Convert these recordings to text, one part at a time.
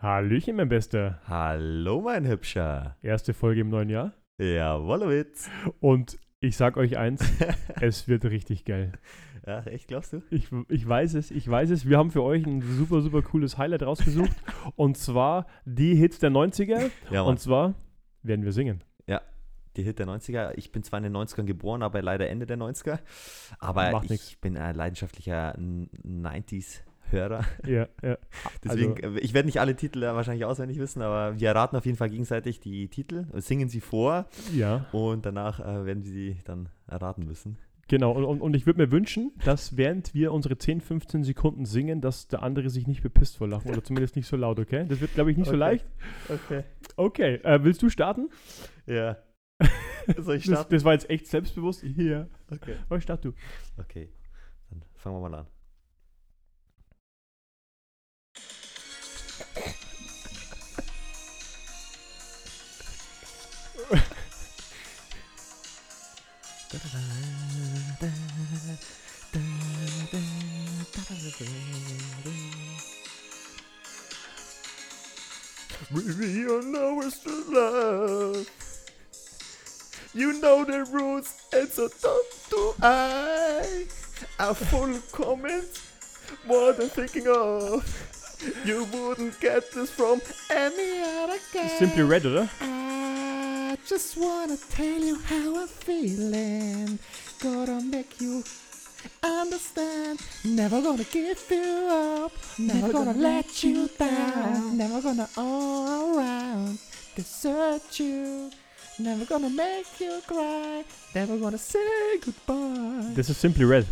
Hallöchen, mein Bester. Hallo, mein Hübscher. Erste Folge im neuen Jahr. Ja, Wollowitz. Und ich sag euch eins, es wird richtig geil. Ja, echt, glaubst du? Ich, ich weiß es, ich weiß es. Wir haben für euch ein super, super cooles Highlight rausgesucht. und zwar die Hits der 90er. Ja, und zwar werden wir singen. Ja, die Hit der 90er. Ich bin zwar in den 90ern geboren, aber leider Ende der 90er. Aber Macht ich nix. bin ein leidenschaftlicher 90s Hörer. Ja, ja. Deswegen, also, äh, ich werde nicht alle Titel wahrscheinlich auswendig wissen, aber wir erraten auf jeden Fall gegenseitig die Titel, singen sie vor. Ja. Und danach äh, werden wir sie dann erraten müssen. Genau, und, und, ich würde mir wünschen, dass während wir unsere 10, 15 Sekunden singen, dass der andere sich nicht bepisst vor Lachen oder zumindest nicht so laut, okay? Das wird, glaube ich, nicht okay. so leicht. Okay. Okay, äh, willst du starten? Ja. Soll ich starten? Das, das war jetzt echt selbstbewusst. Hier. Okay. Aber start du. Okay, dann fangen wir mal an. We are nowhere to love. You know the rules, and so don't do I. A full comment, more than thinking of. You wouldn't get this from any other guy. Simply Red, oder? I just wanna tell you how I'm feeling. Gotta make you understand. Never gonna give you up. Never gonna let you down. Never gonna all around desert you. Never gonna make you cry. Never gonna say goodbye. Das ist Simply Red,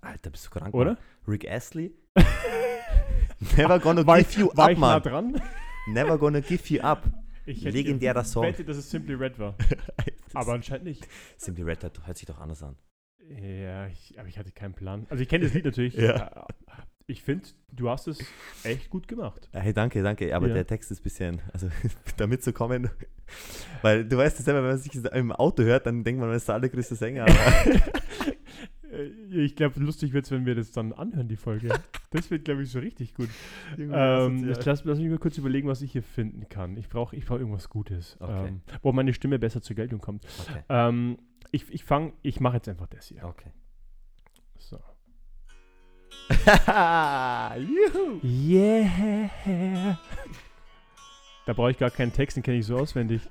Alter, bist du krank, oder? Mann. Rick Astley. Never gonna War give ich, you war up, ich nah man. dran? Never gonna give you up. Ich hätte Legendärer Song. wette, dass es Simply Red war. Aber anscheinend nicht. Simply Red hört, hört sich doch anders an. Ja, ich, aber ich hatte keinen Plan. Also ich kenne das Lied natürlich. Ja. Äh, Ich finde, du hast es echt gut gemacht. Hey, danke, danke. Aber Ja. der Text ist ein bisschen, also damit zu kommen, weil du weißt es selber, wenn man sich im Auto hört, dann denkt man, man ist der allergrößte Sänger. Ich glaube, lustig wird es, wenn wir das dann anhören, die Folge. Das wird, glaube ich, so richtig gut. Ähm, lass, lass mich mal kurz überlegen, was ich hier finden kann. Ich brauche ich brauch irgendwas Gutes, Okay. ähm, wo meine Stimme besser zur Geltung kommt. okay. Ähm, ich ich fange, ich mache jetzt einfach das hier. okay. So. Juhu. Yeah. Da brauche ich gar keinen Text, den kenne ich so auswendig.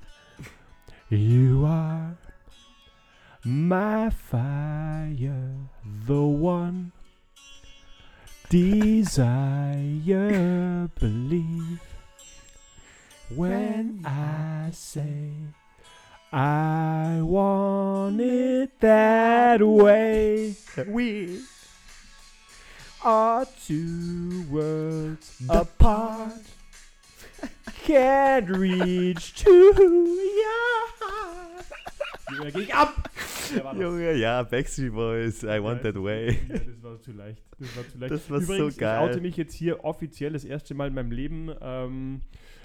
You are my fire, the one desire, believe. When I say I want it that way, we are two worlds apart. Can't reach to your heart. Junge, ging ab! Der noch- Junge, ja, Backstreet Boys, I want that way. Ja, das war zu leicht. Das war zu leicht. Das war so Übrigens, geil. Ich oute mich jetzt hier offiziell das erste Mal in meinem Leben. Ähm,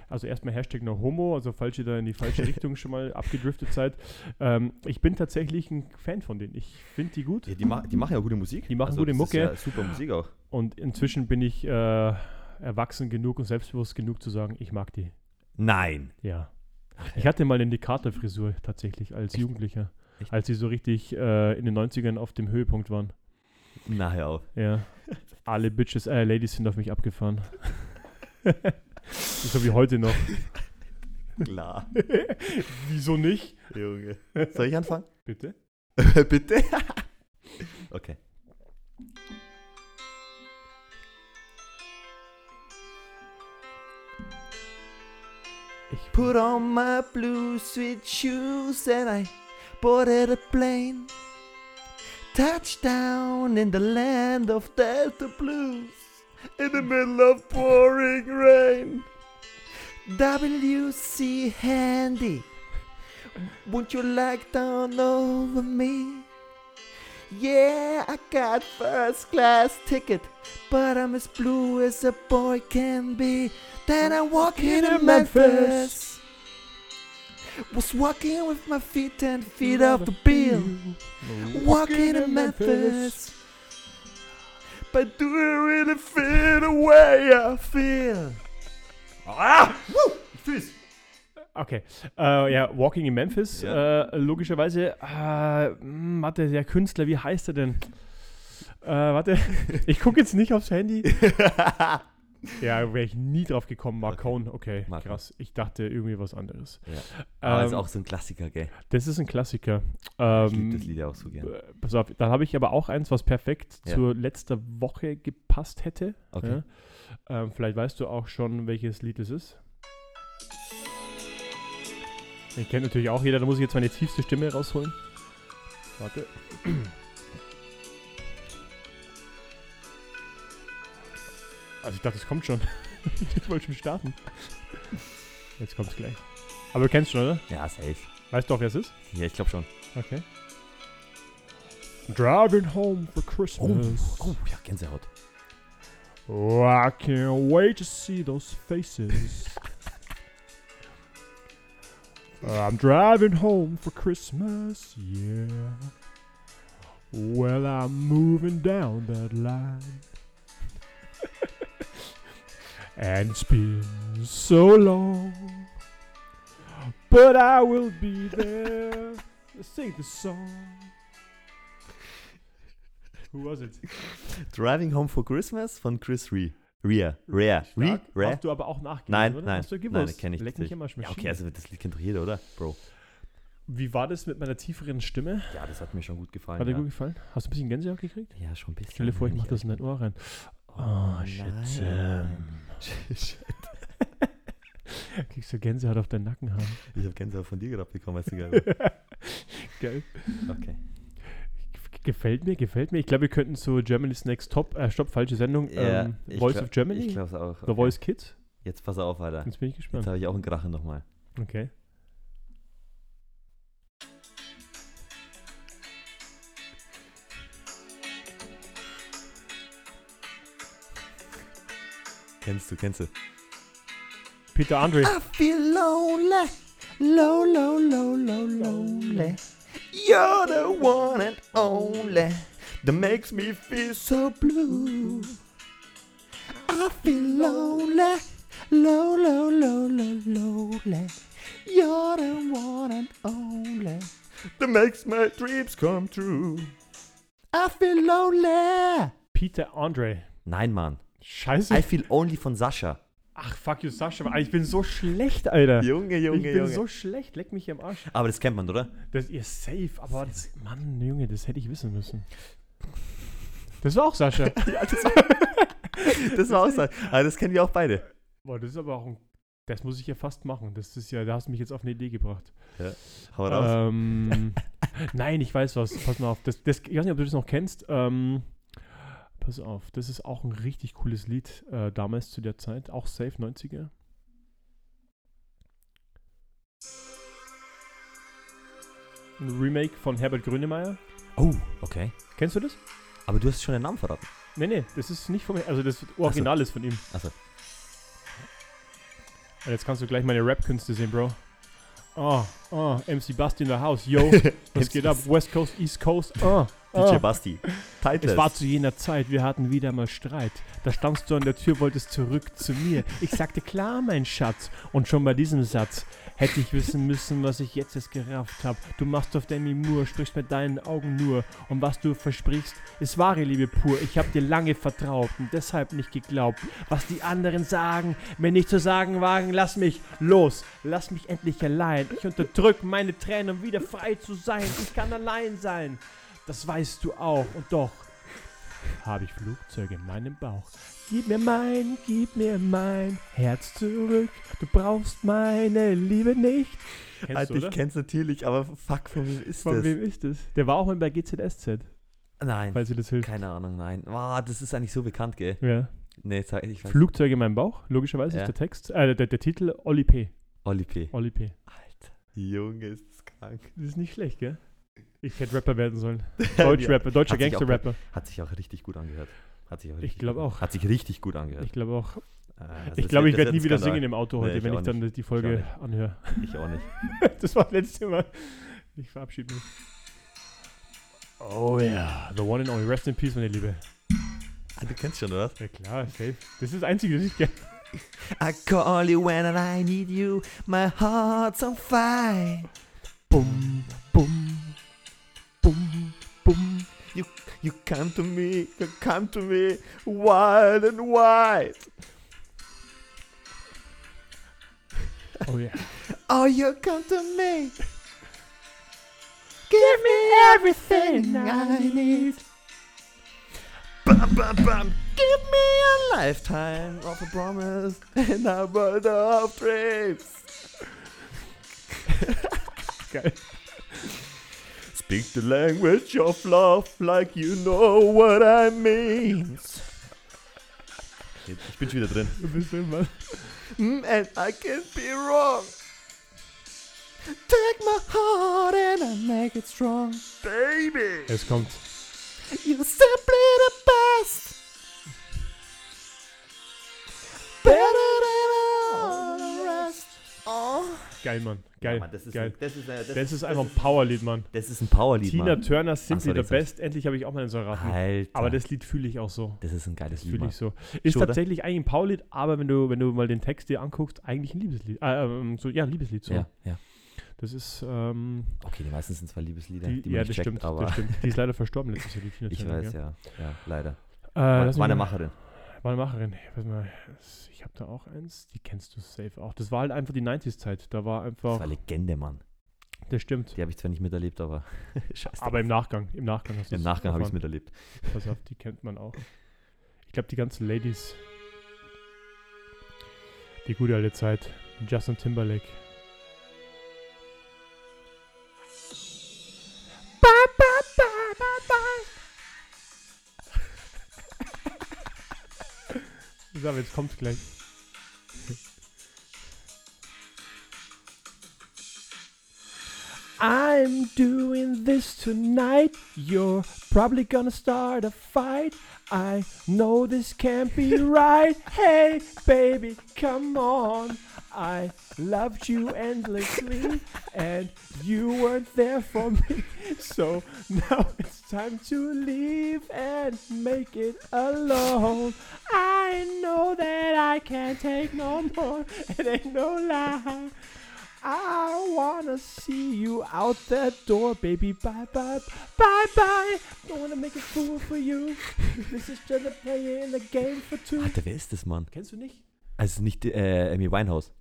also erstmal Hashtag no homo, also falls ihr da in die falsche Richtung schon mal abgedriftet seid. Ähm, ich bin tatsächlich ein Fan von denen. Ich finde die gut. Ja, die, ma die machen ja gute Musik. Die machen also, gute Mucke. Ja super Musik auch. Und inzwischen bin ich äh, erwachsen genug und selbstbewusst genug zu sagen, ich mag die. Nein. Ja. Ich hatte mal eine Indikatorfrisur tatsächlich als Echt? Jugendlicher. Echt? Als sie so richtig äh, in den 90ern auf dem Höhepunkt waren. Na, hör auf. Ja. Alle Bitches, äh, Ladies sind auf mich abgefahren. so wie heute noch. Klar. Wieso nicht? Junge. Soll ich anfangen? Bitte? Bitte? okay. Put on my blue sweet shoes and I boarded a plane. Touchdown in the land of Delta Blues. In the middle of pouring rain. WC Handy. Won't you like down over me? Yeah, I got first class ticket, but I'm as blue as a boy can be. Then I walk into Memphis. Was walking with my feet ten feet off the bill. Walking in Memphis. But do I really feel the way I feel? Ah! Woo! Fühl's. Okay. Äh, ja, Walking in Memphis, Ja. äh, logischerweise. Äh, warte, der Künstler, wie heißt er denn? Äh, warte, ich gucke jetzt nicht aufs Handy. Ja, wäre ich nie drauf gekommen. Marcone, okay, Marcone. krass. Ich dachte irgendwie was anderes. Ja. Aber ist Ähm, auch so ein Klassiker, gell? das ist ein Klassiker. Ich liebe Ähm, das Lied ja auch so gern. äh, Pass auf, dann habe ich aber auch eins, was perfekt Ja. zur letzter Woche gepasst hätte. Okay. Ähm, vielleicht weißt du auch schon, welches Lied es ist. Den kennt natürlich auch jeder, da muss ich jetzt meine tiefste Stimme rausholen. Warte. Also ich dachte, es kommt schon. ich wollte schon starten. Jetzt kommt es gleich. Aber du kennst schon, oder? Ja, safe. Weißt du auch, wer es ist? Ja, ich glaube schon. Okay. Driving home for Christmas. Oh, ja, Gänsehaut. Oh, I can't wait to see those faces. Uh, I'm driving home for Christmas, yeah. Well, I'm moving down that line. and it's been so long. But I will be there sing the song. Who was it? Driving Home for Christmas von Chris Rea. Rea. Rea. Stark. Rea. Hast du aber auch nachgelesen, Nein, oder? nein. Hast du Nein, gewusst? kenne ich Leck mich nicht. immer Ja, okay, also das Lied kennt doch jeder, oder? Bro. Wie war das mit meiner tieferen Stimme? Ja, das hat mir schon gut gefallen. Hat dir ja. gut gefallen? Hast du ein bisschen Gänsehaut gekriegt? Ja, schon ein bisschen. Stell dir vor, ich mach das in dein Ohr rein. Oh, Oh, shit. Kriegst du Gänsehaut auf deinen Nackenhaar. Ich habe Gänsehaut von dir gerade bekommen, weißt du geil. Geil. Okay. Gefällt mir, gefällt mir. Ich glaube, wir könnten zu Germany's Next Top, äh, stopp, falsche Sendung. Ja, ähm, Voice glaub- of Germany? Ich glaube es auch. The Okay. Voice Kids? Jetzt pass auf, Alter. Jetzt bin ich Jetzt gespannt. habe ich auch einen Krachen nochmal. Okay. Kennst du, kennst du? Peter Andre. I feel lonely, low, low, low, low, lonely. You're the one and only that makes me feel so blue. I feel lonely, low, low, low, low, lonely. You're the one and only that makes my dreams come true. I feel lonely. Peter Andre. Nein, Mann. Scheiße. I feel only von Sascha. Ach, fuck you, Sascha. Ich bin so schlecht, Alter. Junge, ich bin so schlecht. Leck mich am Arsch. Aber das kennt man, oder? Das ihr safe, aber das, Mann, Junge, das hätte ich wissen müssen. Das war auch Sascha. Ja, das war, das war auch so. Aber das kennen wir auch beide. Boah, das ist aber auch ein. Das muss ich ja fast machen. Das ist ja, da hast du mich jetzt auf eine Idee gebracht. Hau raus. Ähm, nein, ich weiß was. Pass mal auf. Das, das, ich weiß nicht, ob du das noch kennst. Ähm, pass auf, das ist auch ein richtig cooles Lied äh, damals zu der Zeit. Auch safe 90er. Ein Remake von Herbert Grönemeyer. Oh, okay. Kennst du das? Aber du hast schon den Namen verraten. Nee, nee, das ist nicht von mir. Also das Original ist von ihm. Achso. Jetzt kannst du gleich meine Rap-Künste sehen, Bro. Oh, oh, MC Basti in the house. Yo, was geht ab? West Coast, East Coast. Oh, DJ oh. Basti. Titless. Es war zu jener Zeit, wir hatten wieder mal Streit. Da standst du an der Tür, wolltest zurück zu mir. Ich sagte, klar, mein Schatz. Und schon bei diesem Satz hätte ich wissen müssen, was ich jetzt erst gerafft hab. Du machst auf Demi Moore, sprichst mit deinen Augen nur. Und was du versprichst, ist wahre Liebe pur. Ich hab dir lange vertraut und deshalb nicht geglaubt, was die anderen sagen. Mir nicht zu sagen wagen, lass mich los. Lass mich endlich allein. Ich unterdrück meine Tränen, um wieder frei zu sein. Ich kann allein sein. Das weißt du auch. Und doch habe ich Flugzeuge in meinem Bauch. Gib mir mein, gib mir mein Herz zurück. Du brauchst meine Liebe nicht. Kennst Alter, du, ich kenn's natürlich, aber fuck, von wem ist Von das? wem ist das? Der war auch mal bei GZSZ, Nein, falls ihr das hilft. keine Ahnung, nein. Wow, das ist eigentlich so bekannt, gell? Ja. Nee, sag, ich Flugzeuge in meinem Bauch, logischerweise Ja. ist der Text, äh, der, der Titel Oli P. Oli P. Oli P. Alter, Junge, ist das krank. Das ist nicht schlecht, gell? Ich hätte Rapper werden sollen. Deutsch-Rapper, deutscher Gangster-Rapper. Hat sich auch richtig gut angehört. Hat sich auch Ich richtig glaub gut- auch. Hat sich richtig gut angehört. Ich glaube auch. Also Ich glaube, ich werde nie wieder Skandal. singen im Auto Nee, heute, ich wenn ich dann die Ich Folge auch anhöre. Ich auch nicht. Das war das letzte Mal. Ich verabschiede mich. Oh ja, the one and only. Rest in peace, meine Liebe. Ah, du kennst schon, oder? Ja klar, safe. Das ist das Einzige, das ich kenne. I call you when I need you. My heart's on fire. Boom, You, come to me, you come to me, wild and wide. Oh yeah. Oh, you come to me. Give me everything I need. Bam, bam, bam. Give me a lifetime of a promise and a world of dreams. Geil. Speak the language of love like you know what I mean. Ich bin schon wieder drin. Du bist immer. Mm, and I can't be wrong. Take my heart and I make it strong. Baby, Es kommt. you're simply the best. Better than all the rest. Oh. Geil, Mann. Geil. Mann, das ist, Geil. Ein, das ist, ein, das, Das ist einfach ein Powerlied, Mann. Das ist ein Powerlied, Tina Mann. Turner, Simply sorry, the. Best. Endlich habe ich auch mal in so Raten. Alter. Aber das Lied fühle ich auch so. das ist ein geiles Lied, Fühle ich so. Ist oder? tatsächlich eigentlich ein Powerlied, aber wenn du, wenn du mal den Text dir anguckst, eigentlich ein Liebeslied. Äh, ähm, so, ja, ein Liebeslied. So. Ja, ja. Das ist, ähm, Okay, die meisten sind zwar Liebeslieder, die, die, man ja, nicht das checkt, stimmt, aber das stimmt. Die ist leider verstorben letztes Jahr, die Tina ich Turner, weiß, gell? ja. Ja, leider. Äh, War, war eine Macherin. Macherin. Mal, es- ich habe da auch eins, die kennst du safe auch. Das war halt einfach die 90s-Zeit. Da war Das einfach, war Legende, Mann. das stimmt. Die habe ich zwar nicht miterlebt, aber scheiße. Aber im Nachgang, im Nachgang hast du Im Nachgang habe ich es miterlebt. Pass auf, die kennt man auch. Ich glaube, die ganzen Ladies. Die gute alte Zeit. Justin Timberlake. Jetzt kommt's gleich. I'm doing this tonight. You're probably gonna start a fight. I know this can't be right. Hey, baby, come on. I loved you endlessly, and you weren't there for me. So now it's time to leave and make it alone. I know that I can't take no more. It ain't no lie. I wanna see you out that door, baby. Bye bye, bye bye. Don't wanna make a fool for you. This is just a player in the game for two. Alter, wer ist das, Mann? Kennst du nicht? Also nicht äh, Amy Winehouse.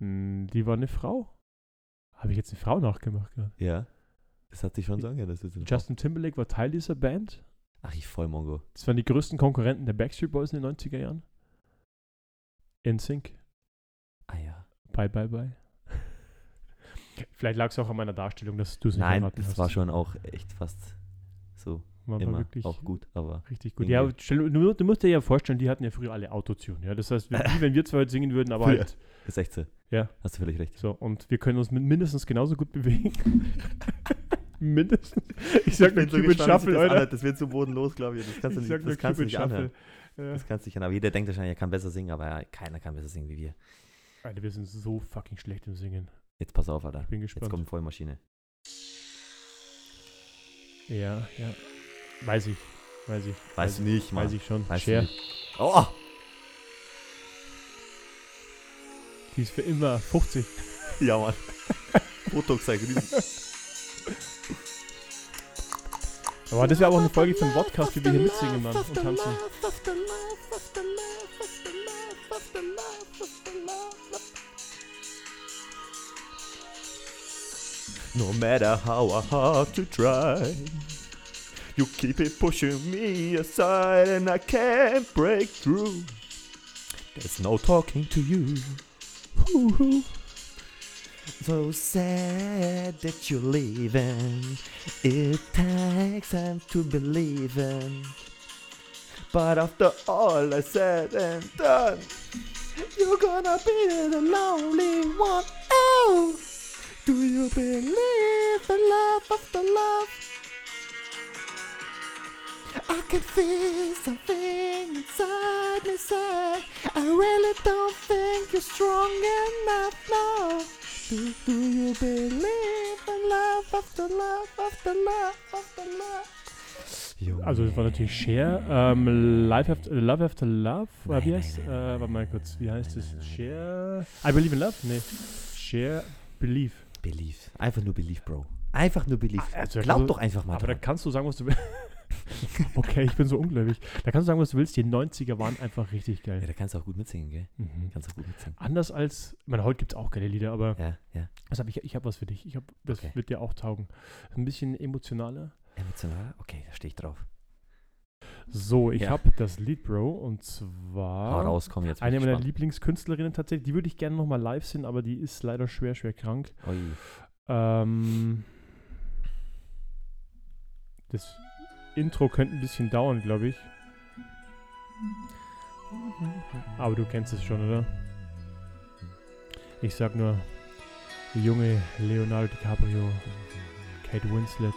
Mm, Die war eine Frau. Habe ich jetzt eine Frau nachgemacht gerade? Ja. Das hat sich schon so angehört. Das Justin Timberlake war Teil dieser Band. Ach, ich voll Mongo. Das waren die größten Konkurrenten der Backstreet Boys in den 90er Jahren. In Sync. Ah ja. Bye, bye, bye. Vielleicht lag es auch an meiner Darstellung, dass du es nicht Nein, das hast. war schon auch echt fast so War immer wirklich auch gut, aber richtig gut. Ja, stell, du, du musst dir ja vorstellen, die hatten ja früher alle Autotune. Ja? Das heißt, wenn, wie wenn wir zwar heute singen würden, aber halt ist echt so. Ja. Hast du völlig recht. so. Und wir können uns mindestens genauso gut bewegen. mindestens. Ich sag nur Cupid Shuffle, Alter. Das wird so bodenlos, glaube ich. Das kannst du Ich nicht, das kannst du nicht anhören. Ja. Das kannst du nicht anhören. Aber jeder denkt wahrscheinlich, er kann besser singen, aber ja, keiner kann besser singen wie wir. Alter, wir sind so fucking schlecht im Singen. Jetzt pass auf, Alter. Ich bin Jetzt gespannt. kommt eine Vollmaschine. Ja, ja. Weiß ich. Weiß ich. Weiß weiß nicht, Mann. Weiß ich schon. Weiß Cher. nicht. Oh! Die ist für immer 50. Ja, Mann. Botox sei grüßen. Aber das wäre aber auch eine Folge vom Podcast, wie wir hier mitsingen, Mann. Und tanzen. No matter how hard to try, you keep it pushing me aside, and I can't break through. There's no talking to you. So sad that you're leaving. It takes time to believe in. But after all I said and done, you're gonna be the lonely one. Oh, do you believe in love after love? I can feel something inside me say I really don't think you're strong enough now. Do, do you believe in love after love after love after love? Junge. Also das war natürlich Share, ähm, Life after, Love After Love, Nein, wie heißt, nein, äh, nein, warte mal kurz, wie heißt es? Share, I Believe in Love? Nee, Share, Believe. Belief. Einfach nur Belief, Bro. Einfach nur Belief. Ah, also, Glaub also- doch einfach mal Aber da dran. kannst du sagen, was du willst. okay, ich bin so ungläubig. Da kannst du sagen, was du willst, die 90er waren einfach richtig Ja, geil. da kannst du auch gut mitsingen, gell? Mhm. Kannst auch gut mitsingen. Anders als, ich meine, heute gibt es auch geile Lieder, aber Ja, ja. hab ich, ich habe was für dich. Ich hab, das Okay. wird dir auch taugen. Ein bisschen emotionaler. Emotional? Okay, da stehe ich drauf. So, ich Ja. habe das Lied, Bro, und Hau zwar raus, komm jetzt. eine meiner. Lieblingskünstlerinnen tatsächlich. Die würde ich gerne nochmal live sehen, aber die ist leider schwer, schwer krank. Ui. Ähm, das Intro könnte ein bisschen dauern, glaube ich. Aber du kennst es schon, oder? Ich sag nur, die junge Leonardo DiCaprio, Kate Winslet,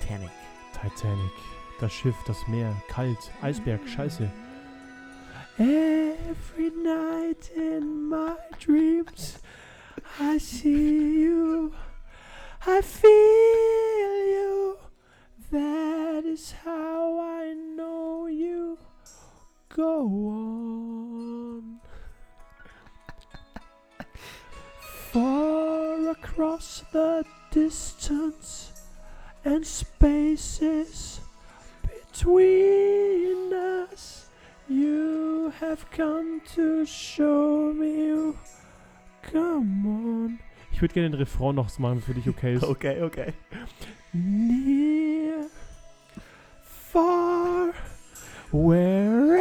Titanic. Titanic, das Schiff, das Meer, kalt, Eisberg, scheiße. Every night in my dreams I see you, I feel you. That is how I know you. Go on. Far across the distance and spaces between us, you have come to show me. Come on. Ich würde gerne den Refrain noch machen, wenn für dich okay ist. Okay, okay. Near, far, wherever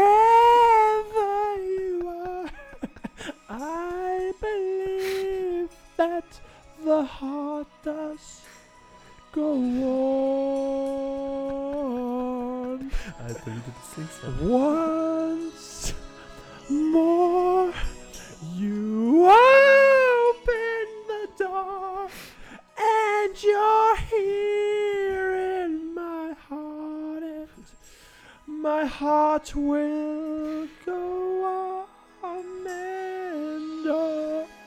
you are, I believe that the heart does go on. Wie du das singst. Once more, you open my heart will go on and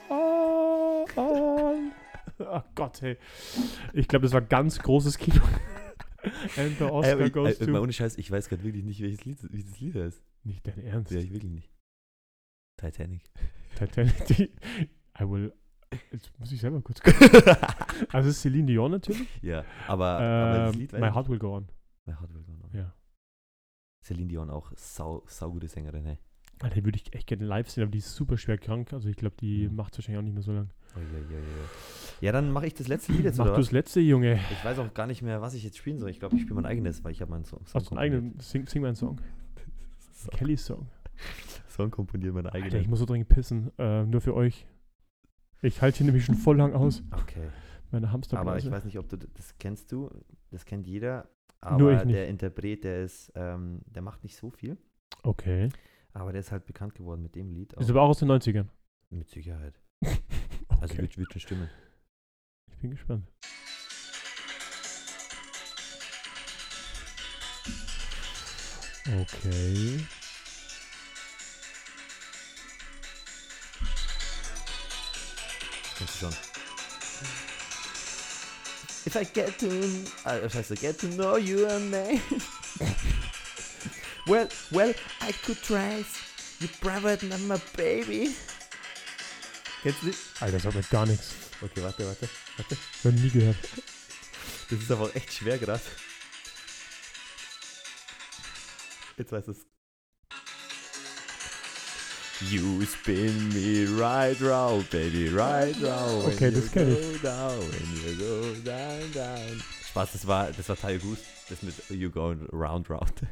on. Oh Gott, hey. Ich glaube, das war ganz großes Kino. And the Oscar Ey, aber ich, goes ey, mal to... ohne Scheiß, ich weiß gerade wirklich nicht, welches Lied, wie das Lied heißt. Nicht dein Ernst. Ja, ich wirklich nicht. Titanic. Titanic, die, I will. Jetzt muss ich selber kurz gucken. Also, es ist Celine Dion natürlich. ja, aber, aber das Ähm, Lied My Heart Will Go On. My Heart Will Go On. Ja. Celine Dion auch sau, sau gute Sängerin, hey. Alter, würde ich echt gerne live sehen, aber die ist super schwer krank. Also, ich glaube, die Mhm. macht es wahrscheinlich auch nicht mehr so lang. Ui, ui, ui, ui. Ja, dann mache ich das letzte Lied jetzt, Mach oder du was? das letzte, Junge. Ich weiß auch gar nicht mehr, was ich jetzt spielen soll. Ich glaube, ich spiele mein eigenes, weil ich habe meinen Song, Song Hast du einen eigenen, sing, sing mal einen Song. Song, Kelly-Song. Song komponiert, meinen Alter, ich eigenen. muss so dringend pissen. Äh, nur für euch. Ich halte hier nämlich schon voll lang aus. Okay. Meine Hamsterblase. Aber ich weiß nicht, ob du das kennst du. Das kennt jeder. Aber Nur ich nicht. der Interpret, der ist, ähm, der macht nicht so viel. Okay. Aber der ist halt bekannt geworden mit dem Lied. Ist aber auch aus den 90ern. mit Sicherheit. okay. Also wird, wird schon stimmen. ich bin gespannt. Okay. Kennst du schon. If I get to, uh, äh, scheiße, get to know you uh, and me. well, well, I could trace your private number, baby. Kennst du das? Alter, das sagt mir gar nichts. Okay, warte, warte, warte. Noch nie gehört. Das ist aber echt schwer gerade. Jetzt weiß es. You spin me right round, baby, right round. Okay, das you kenn go Down, when you go down, down. Spaß, das war, das war Tayo Goose. Das mit You go round, round.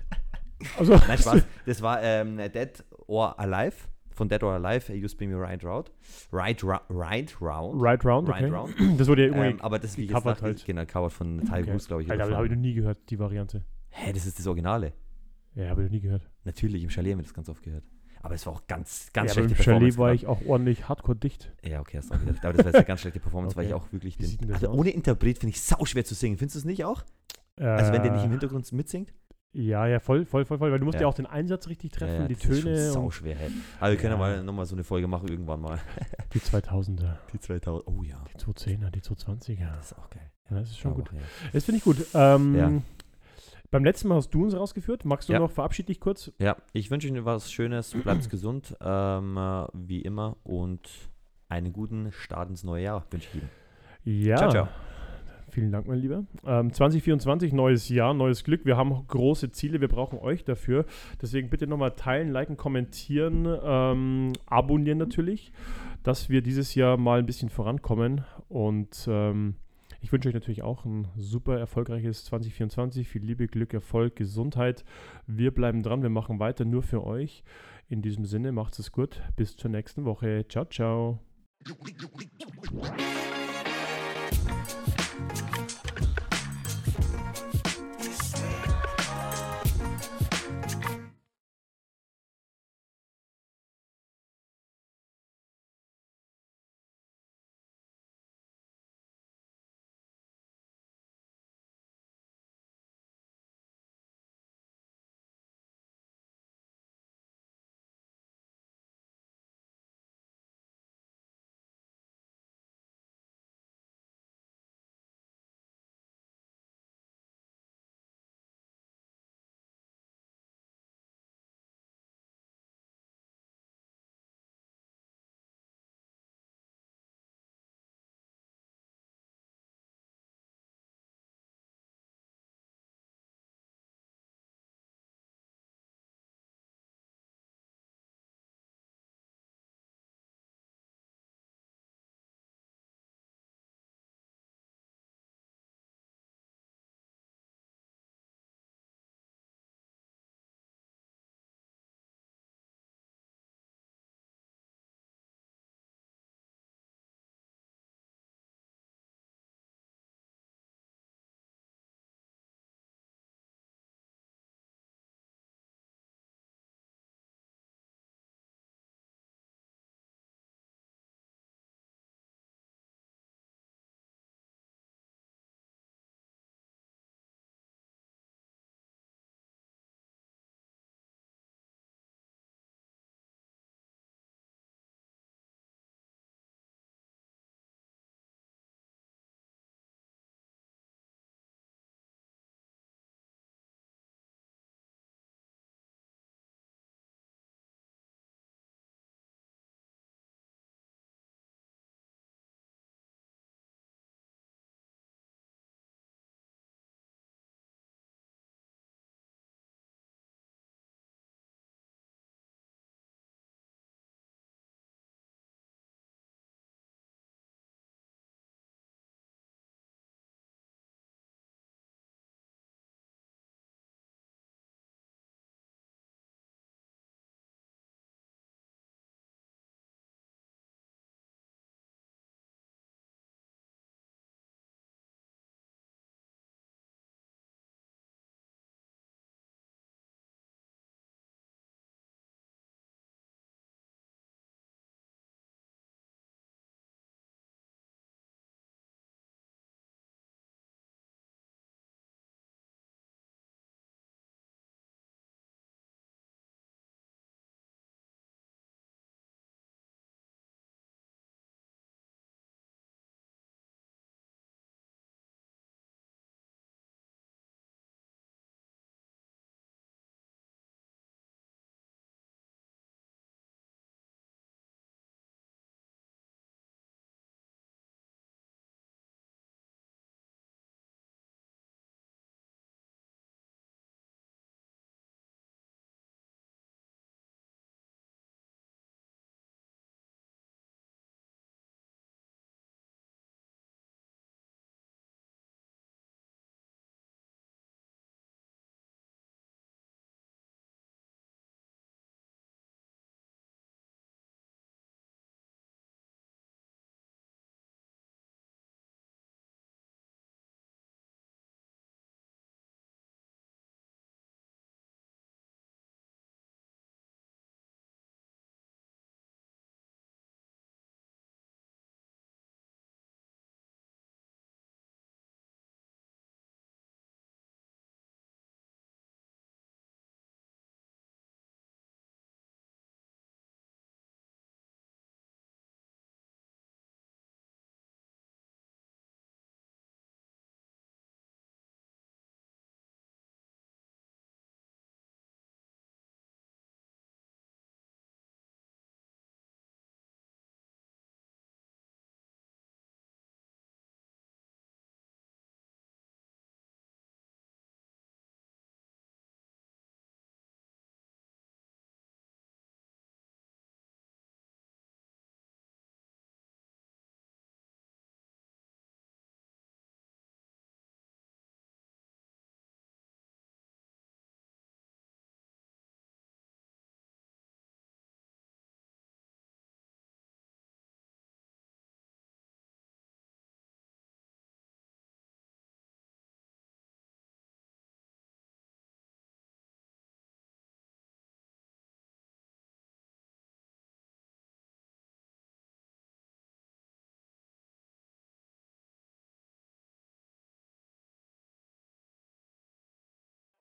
Also, Nein, Spaß. Das war ähm, Dead or Alive. Von Dead or Alive, You spin me right round. Right, ra right round. Right Round, Right okay. round. Das wurde ja irgendwie Ähm, aber das wie gecovert gesagt, halt. genau, covered von Tayo Okay. Goose, glaube ich. Alter, habe ich noch nie gehört, die Variante. Hä, das ist das Originale. Ja, habe ich noch nie gehört. Natürlich, im Chalet haben wir das ganz oft gehört. Aber es war auch ganz, ganz ja, schlechte Chalet Performance. war gerade. ich auch ordentlich hardcore dicht. Ja, okay, hast du auch wieder. Aber das war jetzt eine ganz schlechte Performance, weil ich Okay. auch wirklich den. das Also aus? ohne Interpret finde ich sau schwer zu singen. Findest du es nicht auch? Also wenn der nicht im Hintergrund mitsingt? Ja, ja, voll, voll, voll, voll. Weil du musst ja, Ja. auch den Einsatz richtig treffen, ja, die das ist schon Töne sau schwer, hey. Aber wir können ja Ja. mal nochmal so eine Folge machen irgendwann mal. die 2000er, Die 2000. Oh ja. die 210er, die 220er. Das ist auch geil. Ja, das ist schon gut. Ja. Das finde ich gut. Ähm, Ja. Beim letzten Mal hast du uns rausgeführt. Magst du Ja. noch verabschied dich kurz? Ja, ich wünsche Ihnen was Schönes, bleibt gesund, ähm, äh, wie immer, und einen guten Start ins neue Jahr wünsche ich Ihnen. Ja. Ciao, ciao. Vielen Dank, mein Lieber. Ähm, 2024, neues Jahr, neues Glück. Wir haben große Ziele, wir brauchen euch dafür. Deswegen bitte nochmal teilen, liken, kommentieren, ähm, abonnieren natürlich, dass wir dieses Jahr mal ein bisschen vorankommen. Und ähm, ich wünsche euch natürlich auch ein super erfolgreiches 2024. Viel Liebe, Glück, Erfolg, Gesundheit. Wir bleiben dran, wir machen weiter nur für euch. In diesem Sinne, macht es gut. Bis zur nächsten Woche. Ciao, ciao.